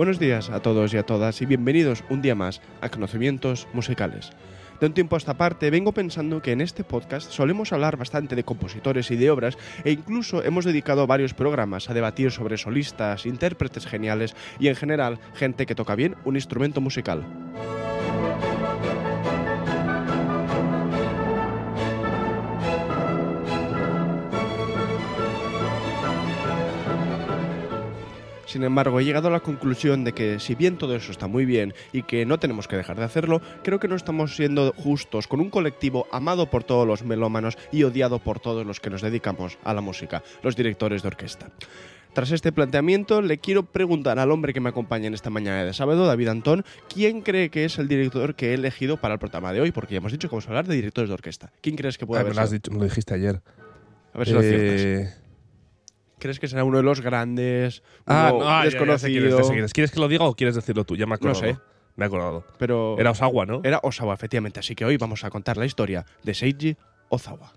Buenos días a todos y a todas y bienvenidos un día más a Conocimientos Musicales. De un tiempo a esta parte vengo pensando que en este podcast solemos hablar bastante de compositores y de obras e incluso hemos dedicado varios programas a debatir sobre solistas, intérpretes geniales y en general gente que toca bien un instrumento musical. Sin embargo, he llegado a la conclusión de que si bien todo eso está muy bien y que no tenemos que dejar de hacerlo, creo que no estamos siendo justos con un colectivo amado por todos los melómanos y odiado por todos los que nos dedicamos a la música, los directores de orquesta. Tras este planteamiento, le quiero preguntar al hombre que me acompaña en esta mañana de sábado, David Antón, ¿quién cree que es el director que he elegido para el programa de hoy? Porque ya hemos dicho que vamos a hablar de directores de orquesta. ¿Quién crees que puede Ah, haber me, lo has sido? dicho- me lo dijiste ayer. A ver si lo aciertas. ¿Crees que será uno de los grandes, Ah, uno no, ah, ya desconocido? ya sé. ¿Quieres que lo diga o quieres decirlo tú? Ya me he No sé. Me he acordado. Pero Era Osawa, ¿no? Era Osawa, efectivamente. Así que hoy vamos a contar la historia de Seiji Ozawa.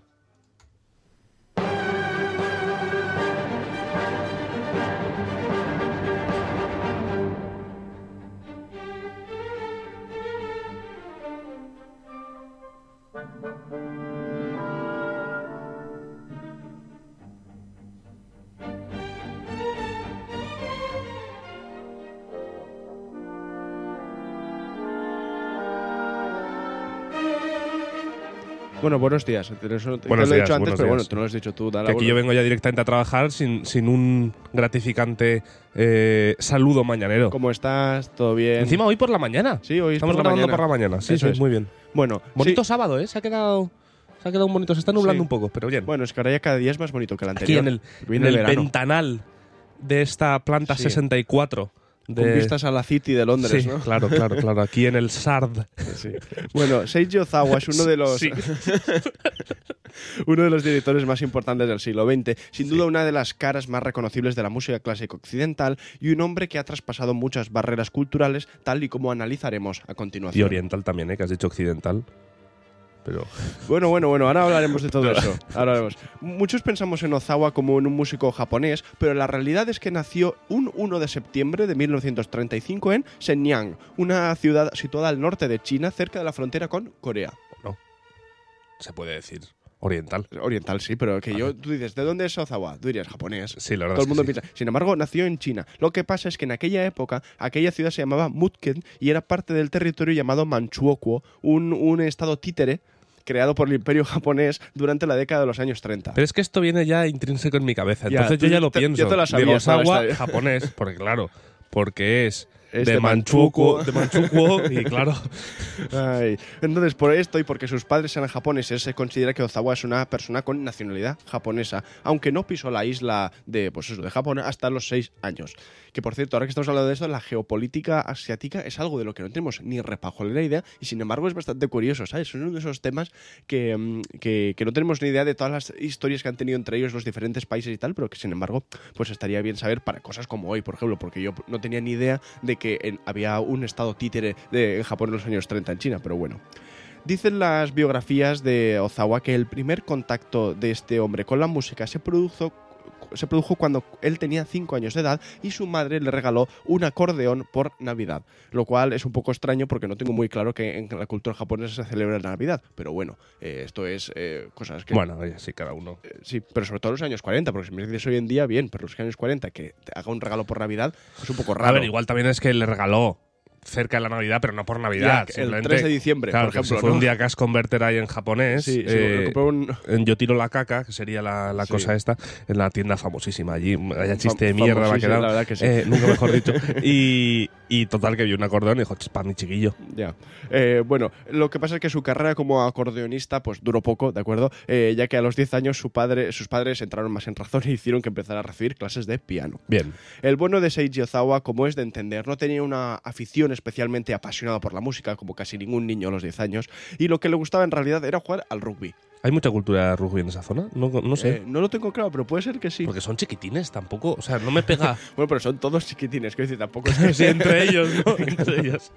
Bueno, buenos días. Te, eso te- Buenos te lo he dicho antes, pero bueno, tú no lo has dicho tú. dale que aquí yo vengo ya directamente a trabajar sin, sin un gratificante eh, saludo mañanero. ¿Cómo estás? ¿Todo bien? Encima hoy por la mañana. sí, hoy es Estamos por grabando por la mañana. Sí, Eso sí, es. muy bien. Bueno, Bonito sí. sábado, ¿eh? Se ha quedado, se ha quedado un bonito. Se está nublando Sí. un poco, pero bien. Bueno, es que ahora ya cada día es más bonito que el aquí anterior. en el, en el ventanal de esta planta Sí. 64. De, Con vistas a la City de Londres, sí, ¿no? claro, claro, claro. Aquí en el SARD. Sí. Bueno, Seiji Ozawa es uno de los Sí. uno de los directores más importantes del siglo XX, sin duda una de las caras más reconocibles de la música clásica occidental y un hombre que ha traspasado muchas barreras culturales, tal y como analizaremos a Y continuación. oriental también, ¿eh? Que has dicho occidental. Pero. Bueno, bueno, bueno, ahora hablaremos de todo eso. Ahora hablaremos. Muchos pensamos en Ozawa como en un músico japonés, pero la realidad es que nació un 1 de septiembre de 1935 en Shenyang, una ciudad situada al norte de China, cerca de la frontera con Corea. No. Se puede decir oriental. Oriental, sí, pero que yo, tú dices, ¿de dónde es Ozawa? Tú dirías japonés. Sí, la verdad. Todo el mundo que sí. piensa. Sin embargo, nació en China. Lo que pasa es que en aquella época, aquella ciudad se llamaba Mutken y era parte del territorio llamado Manchukuo, un, un estado títere creado por el imperio japonés durante la década de los años 30. Pero es que esto viene ya intrínseco en mi cabeza. Ya, Entonces tú yo ya lo te- pienso. ya te la sabías, Digo, ¿sabes? Osawa, japonés, porque claro, porque es, Es de, de Manchukuo, de Manchukuo y claro, Ay. Entonces, por esto y porque sus padres eran japoneses, se considera que Ozawa es una persona con nacionalidad japonesa, aunque no pisó la isla de, pues eso, de Japón hasta los seis años. Que por cierto, ahora que estamos hablando de esto, la geopolítica asiática es algo de lo que no tenemos ni repajolera idea y sin embargo es bastante curioso, ¿sabes? Es uno de esos temas que, mm, que, que no tenemos ni idea de todas las historias que han tenido entre ellos los diferentes países y tal, pero que sin embargo, pues estaría bien saber para cosas como hoy, por ejemplo, porque yo no tenía ni idea de que en- había un estado títere de, en Japón en los años 30 en China, pero bueno. Dicen las biografías de Ozawa que el primer contacto de este hombre con la música se produjo, se produjo cuando él tenía 5 años de edad y su madre le regaló un acordeón por Navidad, lo cual es un poco extraño porque no tengo muy claro que en la cultura japonesa se celebra la Navidad, pero bueno, eh, esto es eh, cosas que... bueno, oye, sí, cada uno. eh, Sí, pero sobre todo en los años 40, porque si me dices hoy en día, bien, pero los años 40 que te haga un regalo por Navidad es un poco raro. A ver, igual también es que le regaló cerca de la Navidad, pero no por Navidad. Ya, el simplemente- 3 de diciembre, claro, por ejemplo, Si fue ¿no? un día Cash Converter ahí en japonés. Sí, sí, eh, compré un- en Yo tiro la caca, que sería la, la Sí. cosa esta, en la tienda famosísima allí. Fam- chiste de mierda me ha famosísima, quedado. la verdad que sí. Eh, nunca mejor dicho. Y, Y total, que vio un acordeón y dijo, "Ch, para mi chiquillo. Ya. Eh, bueno, lo que pasa es que su carrera como acordeonista pues duró poco, ¿de acuerdo? Eh, ya que a los 10 años su padre, sus padres entraron más en razón y hicieron que empezara a recibir clases de piano. Bien. El bueno de Seiji Ozawa, como es de entender, no tenía una afición especialmente apasionada por la música, como casi ningún niño a los 10 años, y lo que le gustaba en realidad era jugar al rugby. ¿Hay mucha cultura de rugby en esa zona? No, no sé. Eh, no lo tengo claro, pero puede ser que sí. Porque son chiquitines, tampoco. O sea, no me pega. Bueno, pero son todos chiquitines, quiero decir, tampoco es que Sí, entre ellos, ¿no? Entre ellos.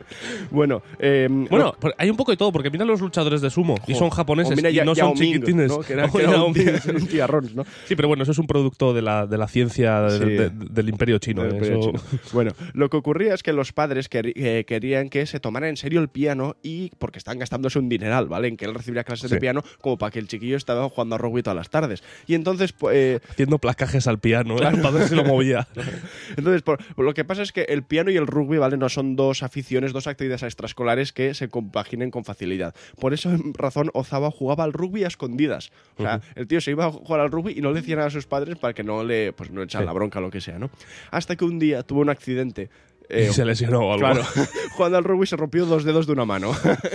Bueno, eh, Bueno, hay un poco de todo, porque mira los luchadores de sumo y son japoneses y no son chiquitines. ¿no? Que era, O que era Yao un, Ming. un tiarrón, ¿no? Sí, pero bueno, eso es un producto de la, de la ciencia de- Sí. de- del imperio chino. Del ¿eh? Imperio Eso- Chino. Bueno, lo que ocurría es que los padres queri- eh, querían que se tomara en serio el piano y porque estaban gastándose un dineral, ¿vale? En que él recibiría clases de piano como para que el chiquillo estaba jugando a rugby todas las tardes. Y entonces, pues, eh, Haciendo placajes al piano, para ver si lo movía. entonces por- por lo que pasa es que el piano y el rugby, ¿vale? No son dos aficiones, dos actividades extraescolares que se compaginen con facilidad. Por eso, en razón, Ozawa jugaba al rugby a escondidas. O sea, el tío se iba a jugar al rugby y no le decía nada a sus padres para que no le, pues, no echaran Sí. la bronca o lo que sea, ¿no? Hasta que un día tuvo un accidente. Eh, y se lesionó o algo. Claro, jugando al rugby se rompió dos dedos de una mano.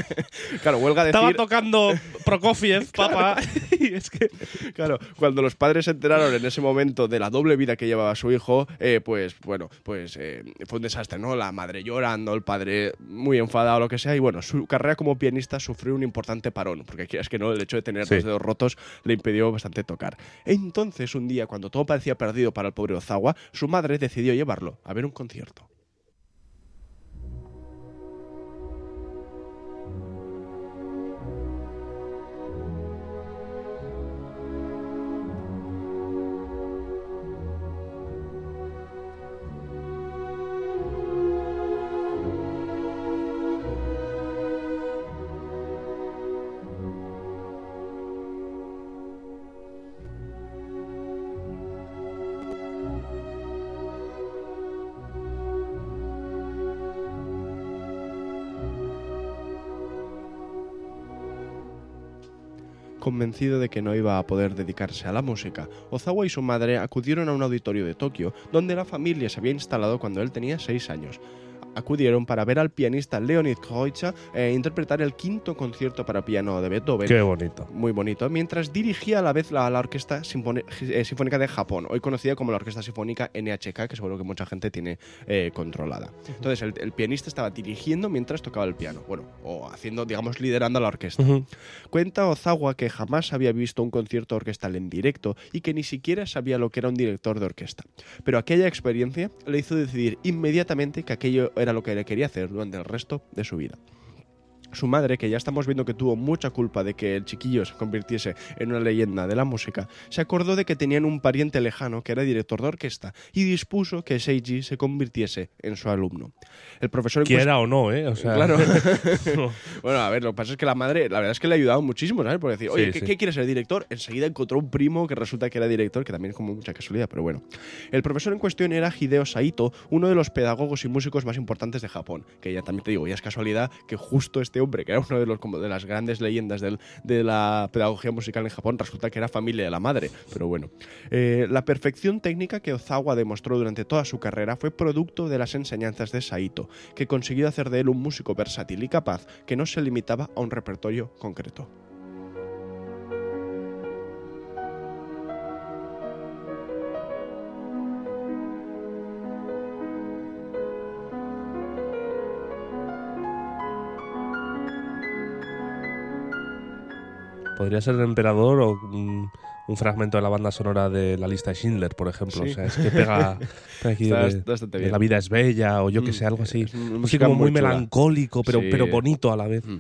claro, huelga decir. Estaba tocando Prokofiev, papá. y es que. Claro, cuando los padres se enteraron en ese momento de la doble vida que llevaba su hijo, eh, pues bueno, pues eh, fue un desastre, ¿no? La madre llorando, el padre muy enfadado, lo que sea, y bueno, su carrera como pianista sufrió un importante parón, porque quieras que no, el hecho de tener Sí. los dedos rotos le impidió bastante tocar. Entonces, un día, cuando todo parecía perdido para el pobre Ozawa, su madre decidió llevarlo a ver un concierto. Convencido de que no iba a poder dedicarse a la música, Ozawa y su madre acudieron a un auditorio de Tokio donde la familia se había instalado cuando él tenía 6 años. Acudieron para ver al pianista Leonid Kreutzer eh, interpretar el quinto concierto para piano de Beethoven. Qué bonito. Muy bonito, mientras dirigía a la vez la, la Orquesta eh, Sinfónica de Japón, hoy conocida como la Orquesta Sinfónica NHK, que seguro que mucha gente tiene eh, controlada. Entonces, el, el pianista estaba dirigiendo mientras tocaba el piano, bueno, o haciendo, digamos, liderando a la orquesta. Cuenta Ozawa que jamás había visto un concierto orquestal en directo y que ni siquiera sabía lo que era un director de orquesta. Pero aquella experiencia le hizo decidir inmediatamente que aquello era lo que le quería hacer durante el resto de su vida. Su madre, que ya estamos viendo que tuvo mucha culpa de que el chiquillo se convirtiese en una leyenda de la música, se acordó de que tenían un pariente lejano que era director de orquesta y dispuso que Seiji se convirtiese en su alumno. El profesor Quiera o no, ¿eh? O sea, Claro. no. Bueno, a ver, lo que pasa es que la madre, la verdad es que le ha ayudado muchísimo, ¿sabes? Por decir, oye, Sí, ¿qué, sí. qué quieres ser director? Enseguida encontró un primo que resulta que era director, que también es como mucha casualidad, pero bueno. El profesor en cuestión era Hideo Saito, uno de los pedagogos y músicos más importantes de Japón. Que ya también te digo, ya es casualidad que justo este hombre, que era uno de los como de las grandes leyendas de la pedagogía musical en Japón, resulta que era familia de la madre. Pero bueno. Eh, la perfección técnica que Ozawa demostró durante toda su carrera fue producto de las enseñanzas de Saito, que consiguió hacer de él un músico versátil y capaz que no se limitaba a un repertorio concreto. Podría ser el emperador o un, un fragmento de la banda sonora de la lista de Schindler, por ejemplo. Sí. O sea, es que pega, pega aquí Está- de- está bastante de bien. La vida es bella o yo que Mm, sé, algo así. es Así como muy, muy chula. melancólico, pero, Sí. pero bonito a la vez. Mm.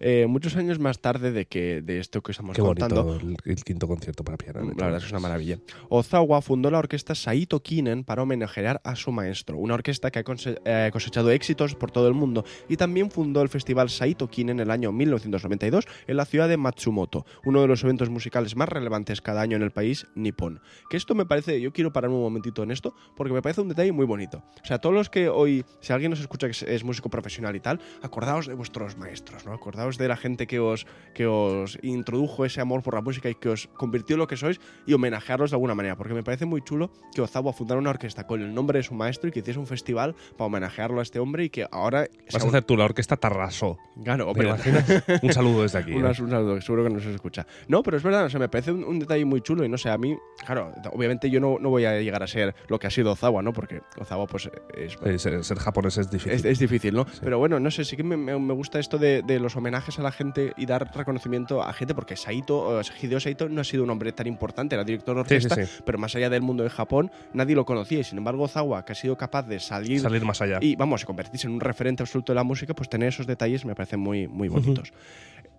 Eh, muchos años más tarde de que de esto que estamos Qué contando, bonito el, el quinto concierto para piano. La verdad es una maravilla. Ozawa fundó la orquesta Saito Kinen para homenajear a su maestro, una orquesta que ha eh, cosechado éxitos por todo el mundo y también fundó el festival Saito Kinen en el año 1992 en la ciudad de Matsumoto, uno de los eventos musicales más relevantes cada año en el país nipón. Que esto me parece, yo quiero parar un momentito en esto porque me parece un detalle muy bonito. O sea, todos los que hoy, si alguien nos escucha que es, es músico profesional y tal, acordaos de vuestros maestros, ¿no? Acordaos acordaos de la gente que os, que os introdujo ese amor por la música y que os convirtió en lo que sois y homenajearlos de alguna manera, porque me parece muy chulo que Ozawa fundara una orquesta con el nombre de su maestro y que hiciese un festival para homenajearlo a este hombre y que ahora... Vas a hacer tú la orquesta Tarrasó. Claro, ¿Te hombre, imaginas? Un saludo desde aquí. Una- ¿eh? un saludo, seguro que no se escucha. No, pero es verdad, o sea, me parece un, un detalle muy chulo y no sé, a mí, claro, obviamente yo no, no voy a llegar a ser lo que ha sido Ozawa, ¿no? Porque Ozawa, pues, es, Eh, ser, ser japonés es difícil. es, es difícil, ¿no? Pero bueno, no sé, sí que me, me- me gusta esto de, de los homenajes a la gente y dar reconocimiento a gente, porque Saito, Hideo Saito no ha sido un hombre tan importante, era director de Sí, sí, orquesta, sí. pero más allá del mundo de Japón, nadie lo conocía. Y sin embargo, Ozawa, que ha sido capaz de salir Salir más allá. y vamos a convertirse en un referente absoluto de la música, pues tener esos detalles me parecen muy, muy bonitos.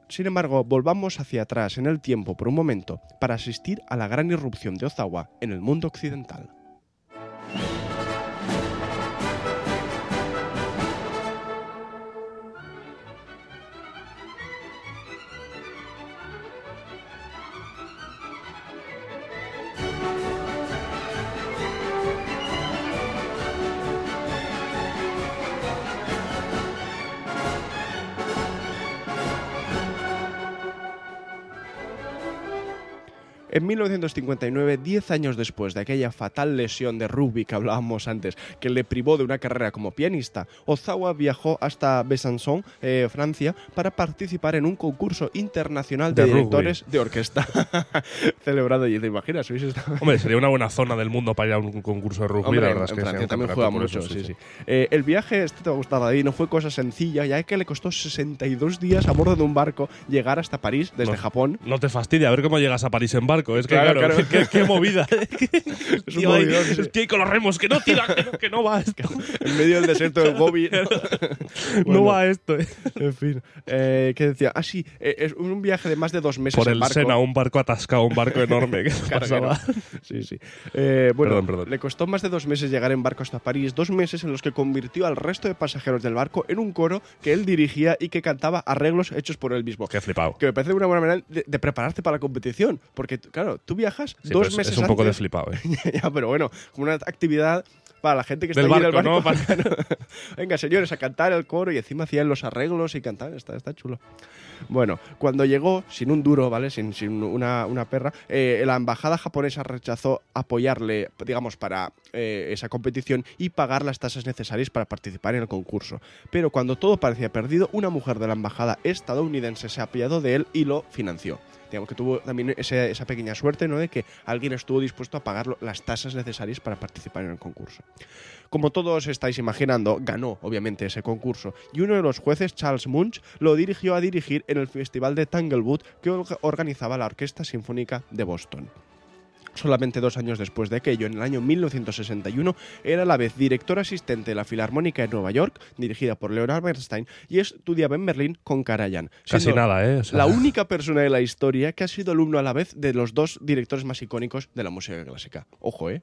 Sin embargo, volvamos hacia atrás en el tiempo por un momento para asistir a la gran irrupción de Ozawa en el mundo occidental. En 1959, 10 años después de aquella fatal lesión de rugby que hablábamos antes, que le privó de una carrera como pianista, Ozawa viajó hasta Besançon, eh, Francia, para participar en un concurso internacional de, De rugby. directores de orquesta celebrado allí. ¿Te imaginas? Hombre, sería una buena zona del mundo para ir a un concurso de rugby, Hombre, la en- verdad es en que sí, Francia también juega mucho, eso, sí, sí. Eh, el viaje, este te va a gustar, David, no fue cosa sencilla, ya que le costó 62 días a bordo de un barco llegar hasta París desde No. Japón. No te fastidia, a ver cómo llegas a París en barco. Es que, Claro, claro, claro. Qué, qué movida. Es un movidón, sí. el tío ahí con los remos, que no tira, que no, que no va esto. En medio del desierto del Gobi. No Bueno. va esto. eh. En fin, eh, ¿qué decía? Ah, sí, eh, es un viaje de más de dos meses Por el barco. Sena, un barco atascado, un barco enorme. que pasaba. Sí, sí. Eh, bueno, Perdón, perdón. le costó más de dos meses llegar en barco hasta París, dos meses en los que convirtió al resto de pasajeros del barco en un coro que él dirigía y que cantaba arreglos hechos por él mismo. Qué flipado. Que me parece una buena manera de, de prepararte para la competición. Porque, claro, tú viajas Sí, dos es- meses es un poco de flipado, eh. ya, pero bueno, como una actividad para la gente que está Del en el barco, Venga, señores, a cantar el coro y encima hacían los arreglos y cantaban. Está, está chulo. Bueno, cuando llegó, sin un duro, ¿vale? Sin, sin una, una perra, eh, la embajada japonesa rechazó apoyarle, digamos, para eh, esa competición y pagar las tasas necesarias para participar en el concurso. Pero cuando todo parecía perdido, una mujer de la embajada estadounidense se apiadó de él y lo financió. Digamos que tuvo también esa pequeña suerte, ¿no? De que alguien estuvo dispuesto a pagar las tasas necesarias para participar en el concurso. Como todos estáis imaginando, ganó obviamente ese concurso y uno de los jueces, Charles Munch, lo dirigió a dirigir en el Festival de Tanglewood que orga- organizaba la Orquesta Sinfónica de Boston. Solamente dos años después de aquello, en el año 1961, era a la vez director asistente de la Filarmónica de Nueva York, dirigida por Leonard Bernstein, y estudiaba en Berlín con Karajan. Casi nada, ¿eh? O sea, La única persona de la historia que ha sido alumno a la vez de los dos directores más icónicos de la música clásica. Ojo, ¿eh?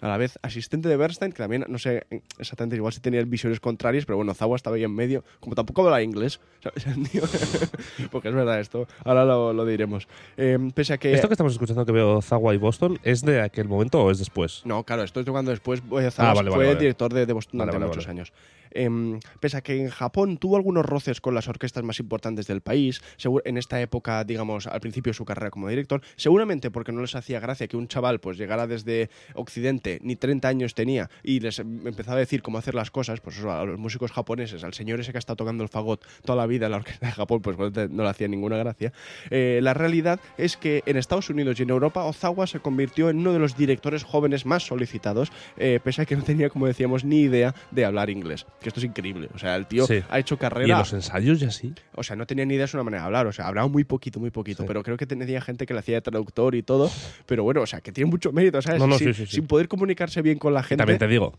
A la vez asistente de Bernstein, que también, no sé exactamente, igual si tenía visiones contrarias, pero bueno, Zawa estaba ahí en medio, como tampoco habla inglés, ¿sabes? Porque es verdad esto, ahora lo, lo diremos. Eh, pese a que... Esto que estamos escuchando que veo Zawa y Boston, ¿es de aquel momento o es después? No, claro, esto es de cuando después eh, Zawa Ah, vale, fue vale, director de, de Boston durante muchos años. Em, pese a que en Japón tuvo algunos roces con las orquestas más importantes del país, en esta época, digamos, al principio de su carrera como director, seguramente porque no les hacía gracia que un chaval pues llegara desde Occidente, ni 30 años tenía, y les em- empezaba a decir cómo hacer las cosas, pues a los músicos japoneses, al señor ese que ha estado tocando el fagot toda la vida en la orquesta de Japón, pues no le hacía ninguna gracia. Eh, la realidad es que en Estados Unidos y en Europa, Ozawa se convirtió en uno de los directores jóvenes más solicitados, eh, pese a que no tenía, como decíamos, ni idea de hablar inglés. Que esto es increíble. O sea, el tío Sí. ha hecho ¿Y en carrera. los ensayos ya sí? O sea, no tenía ni idea de su manera de hablar. O sea, hablaba muy poquito, muy poquito. Sí. Pero creo que tenía gente que le hacía de traductor y todo. Pero bueno, o sea, que tiene mucho mérito, ¿sabes? No, no, sin, sí. sin poder comunicarse bien con la gente. También te digo,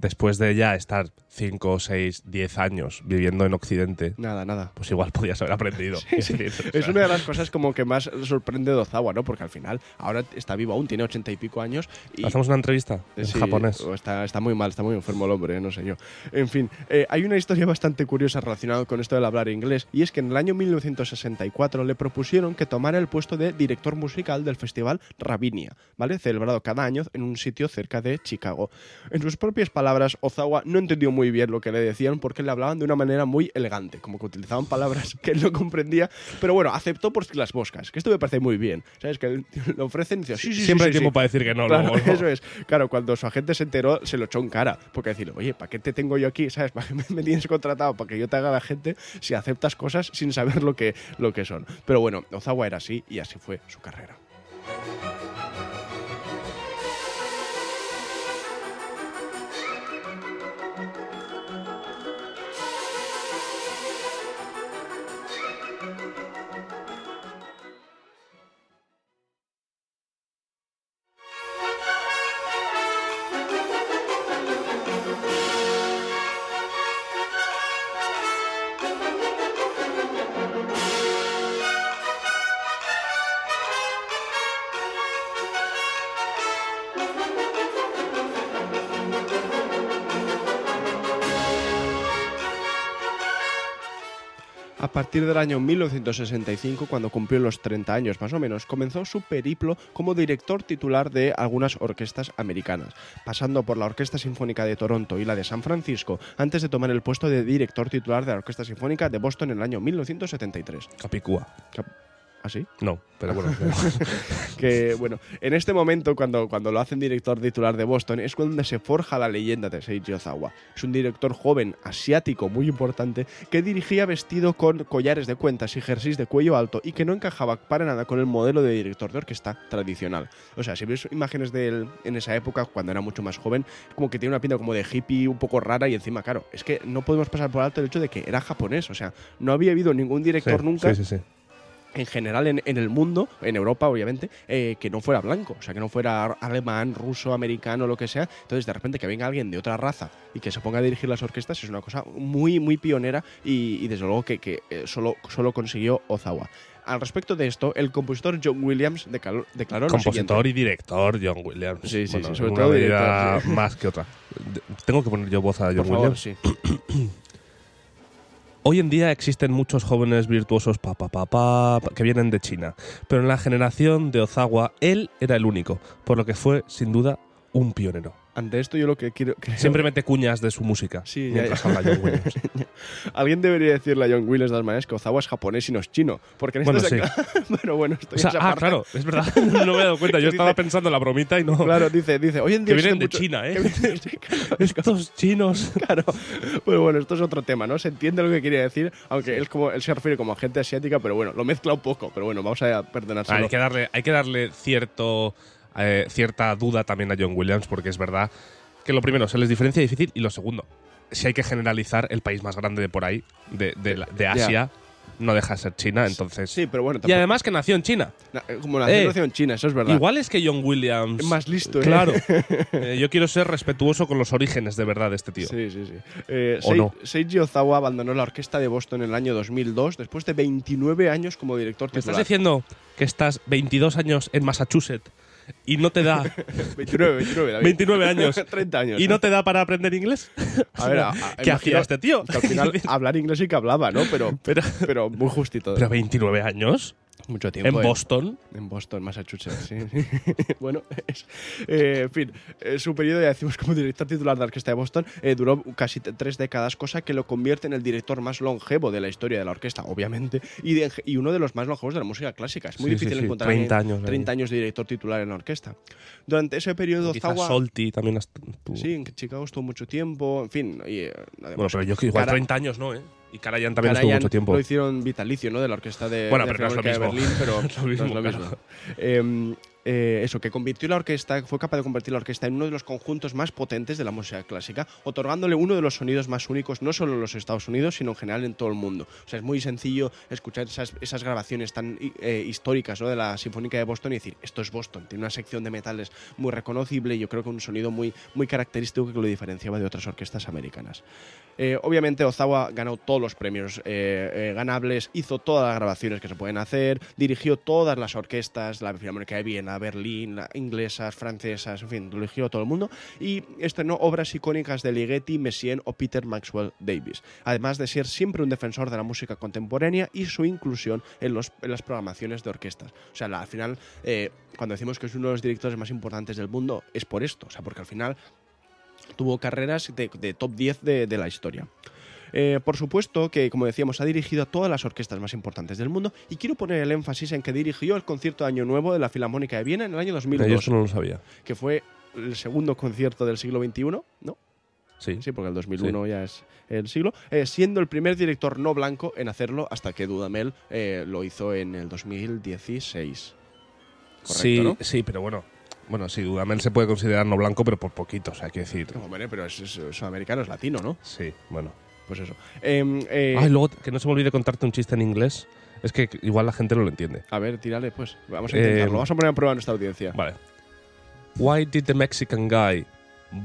después de ya estar 5, 6, 10 años viviendo en Occidente, Nada, nada. pues igual podías haber aprendido. Sí, sí. Es decir, o Es sea, una de las cosas como que más sorprende de Ozawa, ¿no? Porque al final ahora está vivo aún, tiene ochenta y pico años. Y Hacemos una entrevista en Sí, japonés. Está, está muy mal, está muy enfermo el hombre, eh, no sé yo. En fin, eh, hay una historia bastante curiosa relacionada con esto del hablar inglés, y es que en el año 1964 le propusieron que tomara el puesto de director musical del festival Ravinia, ¿vale? Celebrado cada año en un sitio cerca de Chicago. En sus propias palabras, palabras, Ozawa no entendió muy bien lo que le decían porque le hablaban de una manera muy elegante, como que utilizaban palabras que él no comprendía, pero bueno, aceptó por las boscas, que esto me parece muy bien. ¿Sabes? Que le ofrecen y dice, sí, sí, sí, Siempre hay sí, tiempo sí". para decir que no. Claro, luego, ¿no? eso es. Claro, cuando su agente se enteró, se lo echó en cara. Porque decirle, oye, ¿para qué te tengo yo aquí? ¿Sabes? ¿Para qué me, me tienes contratado? Para que yo te haga la gente si aceptas cosas sin saber lo que, lo que son. Pero bueno, Ozawa era así y así fue su carrera. Partir del año 1965, cuando cumplió los 30 años más o menos, comenzó su periplo como director titular de algunas orquestas americanas, pasando por la Orquesta Sinfónica de Toronto y la de San Francisco, antes de tomar el puesto de director titular de la Orquesta Sinfónica de Boston en el año 1973. Capicúa. ¿Así? No, pero bueno. que bueno, en este momento cuando, cuando lo hacen director titular de Boston es cuando se forja la leyenda de Seiji Ozawa. Es un director joven, asiático, muy importante, que dirigía vestido con collares de cuentas y jerseys de cuello alto y que no encajaba para nada con el modelo de director de orquesta tradicional. O sea, si ves imágenes de él en esa época, cuando era mucho más joven, como que tiene una pinta como de hippie un poco rara y encima, claro, es que no podemos pasar por alto el hecho de que era japonés. O sea, no había habido ningún director Sí, nunca Sí, sí, sí. En general en, en el mundo, en Europa obviamente, eh, que no fuera blanco, o sea, que no fuera alemán, ruso, americano, lo que sea. Entonces, de repente que venga alguien de otra raza y que se ponga a dirigir las orquestas es una cosa muy, muy pionera y, y desde luego que, que, eh, solo, solo consiguió Ozawa. Al respecto de esto, el compositor John Williams declaró, declaró Compositor y director John Williams. Sí, sí, Bueno, sí, sobre todo director, sí. más que otra. Tengo que poner yo voz a John Por favor, Williams. sí. Hoy en día existen muchos jóvenes virtuosos pa, pa, pa, que vienen de China, pero en la generación de Ozawa él era el único, por lo que fue sin duda un pionero. Ante esto yo lo que quiero... creo- Siempre mete cuñas de su música Sí, ya, mientras ya. habla John Williams. Alguien debería decirle a John Williams de las maneras que Ozawa es japonés y no es chino. Porque en Bueno, sí. bueno, bueno, esto O sea, ya se ah, claro, es verdad, no me he dado cuenta. Yo Dice- estaba pensando en la bromita y no. Claro, dice, dice, hoy en día que vienen de mucho- China, ¿eh? vienen- claro, Estos chinos. Claro, pero bueno, esto es otro tema, ¿no? Se entiende lo que quería decir, aunque él, como, él se refiere como a gente asiática, pero bueno, lo mezcla un poco, pero bueno, vamos a perdonárselo. Hay que darle, hay que darle cierto, eh, cierta duda también a John Williams, porque es verdad que lo primero, se les diferencia difícil, y lo segundo, si hay que generalizar, el país más grande de por ahí, de, de la- de Asia, no deja de ser China, entonces. Sí, pero bueno, Y tampoco- además que nació en China. na- como la Eh, nación china, eso es verdad. Igual es que John Williams. Es más listo, ¿eh? Claro. Eh, yo quiero ser respetuoso con los orígenes de verdad de este tío. Sí, sí, sí. Eh, ¿O Sei- no? Seiji Ozawa abandonó la orquesta de Boston en el año 2002, después de 29 años como director ¿Me estás titular. diciendo que estás 22 años en Massachusetts y no te da 29, 29, David. 29 años 30 años. y ¿eh? no te da para aprender inglés? A ver, a- a- ¿qué hacía este tío? que al final hablar inglés sí que hablaba, ¿no? Pero, Pero, pero muy justito. pero 29 años Mucho tiempo. en ¿eh? Boston. En Boston, Massachusetts, sí. bueno, es- eh, en fin, eh, su periodo, ya decimos, como director titular de la Orquesta de Boston, eh, duró casi tres décadas, cosa que lo convierte en el director más longevo de la historia de la orquesta, obviamente, y, de- y uno de los más longevos de la música clásica. Es muy Sí, sí, difícil sí, encontrar 30 alguien- años ahí. 30 años de director titular en la orquesta. Durante ese periodo, Quizás Zawa... Solti también estuvo. Sí, en Chicago estuvo mucho tiempo, en fin. Y, eh, además, Bueno, pero yo que igual Cara- 30 años no, ¿eh? Y Karajan también estuvo Karajan mucho tiempo. Lo hicieron vitalicio, ¿no? De la orquesta de, Bueno, de pero no es lo mismo. Berlín, pero no es lo mismo. claro. Eh, eh, eso, que convirtió la orquesta, fue capaz de convertir la orquesta en uno de los conjuntos más potentes de la música clásica, otorgándole uno de los sonidos más únicos, no solo en los Estados Unidos, sino en general en todo el mundo. O sea, es muy sencillo escuchar esas, grabaciones tan eh, históricas ¿no? de la Sinfónica de Boston y decir, esto es Boston, tiene una sección de metales muy reconocible y yo creo que un sonido muy, muy característico que lo diferenciaba de otras orquestas americanas. Eh, obviamente Ozawa ganó todos los premios ganables, hizo todas las grabaciones que se pueden hacer, dirigió todas las orquestas, la Filarmónica de Viena, Berlín, inglesas, francesas, en fin, dirigió a todo el mundo y estrenó obras icónicas de Ligeti, Messiaen o Peter Maxwell Davis, además de ser siempre un defensor de la música contemporánea y su inclusión en, los- en las programaciones de orquestas. O sea, al final, eh, cuando decimos que es uno de los directores más importantes del mundo, es por esto, o sea, porque al final tuvo carreras de, de top 10 de, de la historia. Eh, por supuesto que, como decíamos, ha dirigido a todas las orquestas más importantes del mundo y quiero poner el énfasis en que dirigió el concierto de Año Nuevo de la Filarmónica de Viena en el año Yo 2002, eso no lo sabía. que fue el segundo concierto del siglo XXI, ¿no? Sí. Sí, porque el 2001 ya es el siglo, eh, siendo el primer director no blanco en hacerlo hasta que Dudamel eh, lo hizo en el 2016. Correcto, sí, ¿no? sí, pero bueno. Bueno, sí, Dudamel se puede considerar no blanco, pero por poquito, o sea, hay que decir. No, hombre, pero es, es- es sudamericano, es latino, ¿no? Sí, bueno. Pues eso. Em, eh, Ay, luego que no se me olvide contarte un chiste en inglés. Es que igual la gente no lo entiende. a ver, tírale, pues. Vamos a Eh, intentarlo. Vamos a poner a prueba a nuestra audiencia. Vale. Why did the Mexican guy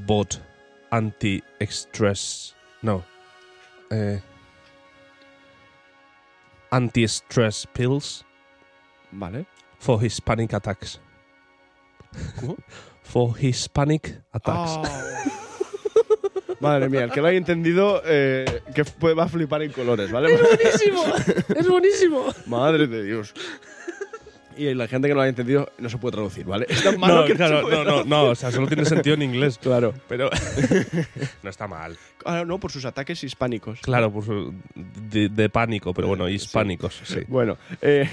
bought anti-stress? No. Eh, anti-stress pills Vale. for his panic attacks. ¿Cómo? For his panic attacks. Ah. Madre mía, el que lo haya entendido, eh, que va a flipar en colores, ¿vale? buenísimo! ¡Es buenísimo! Madre de Dios. Y la gente que no lo haya entendido no se puede traducir, ¿vale? Es tan malo No, que no claro, se puede no, no, no, o sea, solo tiene sentido en inglés. Claro. Pero no está mal. Ah, no, por sus ataques hispánicos. Claro, pues de, de pánico, pero bueno, hispánicos, sí. Bueno, eh,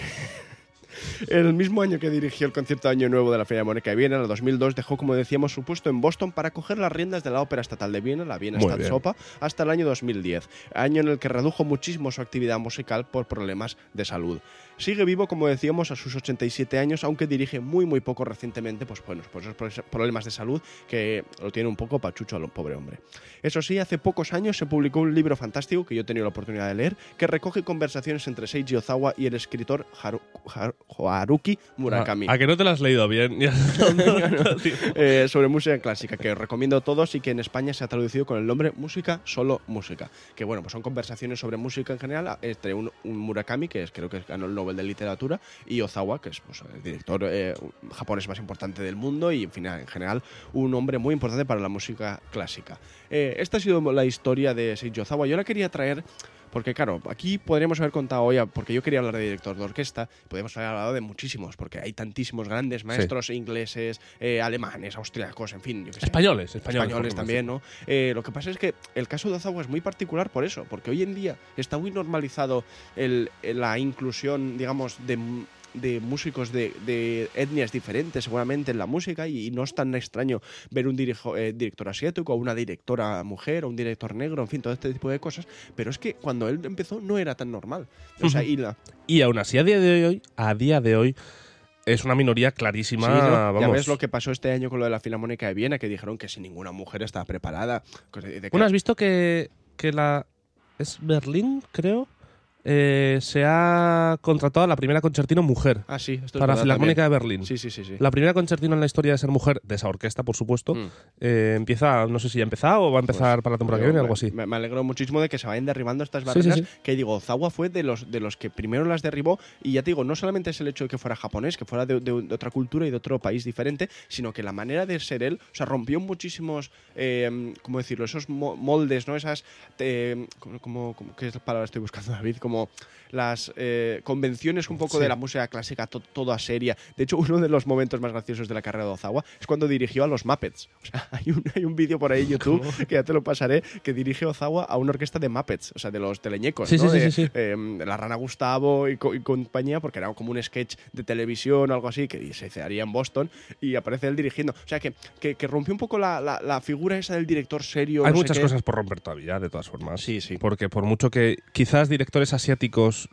el mismo año que dirigió el concierto de Año Nuevo de la Feria Mónica de Viena, en el 2002, dejó, como decíamos, su puesto en Boston para coger las riendas de la Ópera Estatal de Viena, la Viena. Staatsoper, hasta el año 2010, año en el que redujo muchísimo su actividad musical por problemas de salud. Sigue vivo, como decíamos, a sus 87 años, aunque dirige muy, muy poco recientemente, pues bueno, por esos pro- problemas de salud que lo tiene un poco pachucho al pobre hombre. Eso sí, hace pocos años se publicó un libro fantástico que yo he tenido la oportunidad de leer, que recoge conversaciones entre Seiji Ozawa y el escritor Haru- Har- Haruki Murakami. ¿A que no te lo has leído bien? Eh, sobre música clásica, que os recomiendo a todos y que en España se ha traducido con el nombre Música, solo música. Que bueno, pues son conversaciones sobre música en general entre un, un Murakami, que es, creo que ganó el Nobel de Literatura, y Ozawa, que es pues, el director eh, japonés más importante del mundo y en, fin, en general un hombre muy importante para la música clásica. Eh, esta ha sido la historia de Seiji Ozawa. Yo la quería traer porque claro, aquí podríamos haber contado hoy, porque yo quería hablar de director de orquesta, podríamos haber hablado de muchísimos, porque hay tantísimos grandes maestros ingleses, eh, alemanes, austriacos, en fin, yo qué sé. españoles, españoles. Españoles también, ¿no? Eh, lo que pasa es que el caso de Ozawa es muy particular por eso, porque hoy en día está muy normalizado el- la inclusión, digamos, de, de músicos de, de etnias diferentes, seguramente, en la música, y, y no es tan extraño ver un dirijo- eh, director asiático, o una directora mujer, o un director negro, en fin, todo este tipo de cosas. Pero es que cuando él empezó no era tan normal. O sea, y la, Y aún así, a día de hoy, a día de hoy, es una minoría clarísima. Sí, ¿no? vamos. Ya ves lo que pasó este año con lo de la Filarmónica de Viena, que dijeron que si ninguna mujer estaba preparada. de- de que- Bueno, ¿has visto que, que la. Es Berlín, creo? Eh, se ha contratado a la primera concertino mujer ah, sí, esto es para la verdad Filarmónica también. de Berlín. Sí, sí, sí. sí. La primera concertino en la historia de ser mujer, de esa orquesta, por supuesto, Mm. eh, empieza, no sé si ya ha empezado o va a empezar para la temporada que viene, algo así. Me, me alegro muchísimo de que se vayan derribando estas barreras. sí, sí. Que digo, Zawa fue de los, de los que primero las derribó. Y ya te digo, no solamente es el hecho de que fuera japonés, que fuera de, de- de otra cultura y de otro país diferente, sino que la manera de ser él, o sea, rompió muchísimos, eh, ¿cómo decirlo? Esos mo- moldes, ¿no? Esas, eh, como, como, ¿qué es la palabra estoy buscando, David? Como las eh, convenciones un poco Sí. de la música clásica, to- toda seria. De hecho, uno de los momentos más graciosos de la carrera de Ozawa es cuando dirigió a los Muppets. O sea, hay un, hay un vídeo por ahí en YouTube que ya te lo pasaré, que dirige Ozawa a una orquesta de Muppets, o sea, de los teleñecos, Sí, ¿no? sí, de, eh, de la rana Gustavo y, co- y compañía, porque era como un sketch de televisión o algo así que se haría en Boston y aparece él dirigiendo. O sea, que, que, que rompió un poco la, la- la figura esa del director serio. Hay no muchas cosas por romper todavía, de todas formas. Sí, sí. Porque por mucho que quizás directores asiáticos.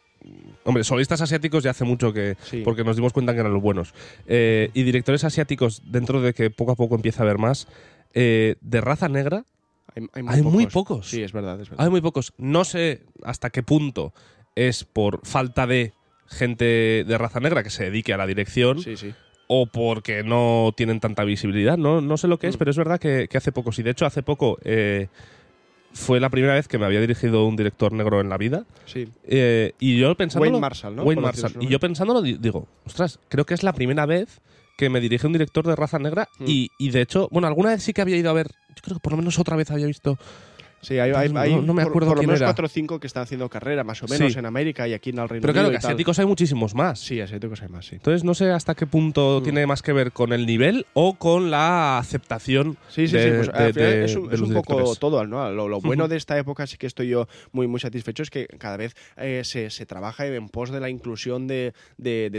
Hombre, solistas asiáticos ya hace mucho que. Sí. Porque nos dimos cuenta que eran los buenos. Eh, y directores asiáticos, dentro de que poco a poco empieza a haber más, eh, de raza negra, Hay, hay muy pocos. Sí, es verdad, es verdad. hay muy pocos. No sé hasta qué punto es por falta de gente de raza negra que se dedique a la dirección Sí, sí. o porque no tienen tanta visibilidad. No, no sé lo que es, Mm. pero es verdad que, que hace poco. Y de hecho, hace poco eh, fue la primera vez que me había dirigido un director negro en la vida. sí. Eh, y yo pensándolo. Wayne Marshall, ¿no? Wayne Marshall. Y yo pensándolo, di- digo, ostras, creo que es la primera vez que me dirige un director de raza negra. Mm. Y, y de hecho, bueno, alguna vez sí que había ido a ver. Yo creo que por lo menos otra vez había visto Sí, hay, hay, No- hay no me por- acuerdo por, lo quién menos era. cuatro o cinco que están haciendo carrera, más o menos, Sí. en América y aquí en el Reino Pero claro, Unido que y tal. asiáticos hay muchísimos más. Sí, asiáticos hay más, sí. Entonces no sé hasta qué punto Mm. tiene más que ver con el nivel o con la aceptación Sí, sí, de, sí. Pues, de- al final de- es un, es un poco todo, ¿no? Lo, lo bueno Ujú. de esta época sí que estoy yo muy, muy satisfecho es que cada vez eh, se, se trabaja en pos de la inclusión de,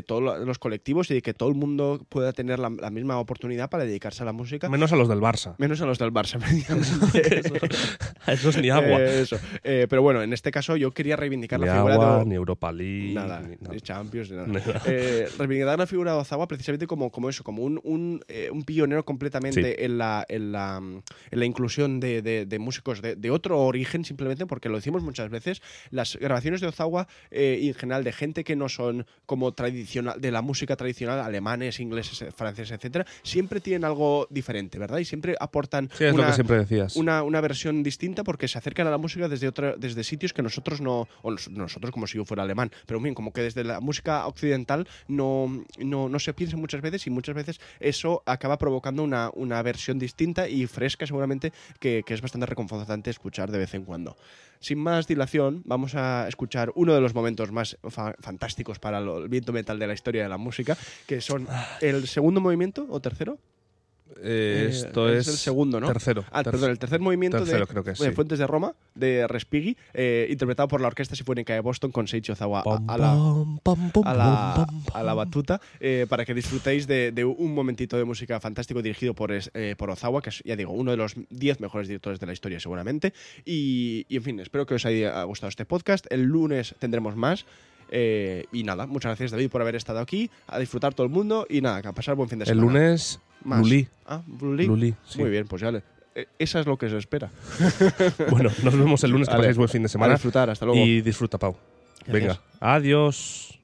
todos lo- los colectivos y de que todo el mundo pueda tener la, la misma oportunidad para dedicarse a la música. Menos a los del Barça. Menos a los del Barça, A esos ni agua. Eh, eso. Eh, pero bueno, en este caso yo quería reivindicar ni la figura agua, de... ni Europa League. Nada, ni nada. Champions, ni nada. Nada. Eh, reivindicar la figura de Ozawa precisamente como, como eso, como un, un, un pionero completamente Sí. en, la, en, la, en la inclusión de, de- de músicos de, de otro origen, simplemente porque lo decimos muchas veces, las grabaciones de Ozawa y en general de gente que no son como tradicional, de la música tradicional, alemanes, ingleses, franceses, etcétera, siempre tienen algo diferente, ¿verdad? Y siempre aportan Sí, es una, lo que siempre decías. una, una versión distinta porque se acercan a la música desde otra, desde sitios que nosotros no, o nos- nosotros como si yo fuera alemán, pero bien, como que desde la música occidental no, no, no se piensa muchas veces y muchas veces eso acaba provocando una, una versión distinta y fresca seguramente que, que es bastante reconfortante escuchar de vez en cuando. Sin más dilación, vamos a escuchar uno de los momentos más fa- fantásticos para el viento metal de la historia de la música, que son el segundo movimiento o tercero. Eh, esto es es, el segundo, ¿no? Tercero. Ah, Ter- perdón, el tercer movimiento tercero de, creo que es, de sí. Fuentes de Roma, de Respighi, eh, interpretado por la Orquesta Sinfónica de Boston con Seiichi Ozawa a, la, a a batuta, eh, para que disfrutéis de, de un momentito de música fantástico dirigido por, Ozawa, que es, ya digo, uno de los 10 mejores directores de la historia seguramente. Y, y, en fin, espero que os haya gustado este podcast. El lunes tendremos más. eh, y nada, muchas gracias David por haber estado aquí, a disfrutar todo el mundo y nada, a pasar buen fin de El semana. lunes, Más. Ah, sí. Muy bien, pues ya le- eh, esa es lo que se espera. Bueno, nos vemos el lunes, que Vale. paséis buen fin de A semana. disfrutar, hasta luego. Y disfruta, Pau. Gracias. Venga, adiós.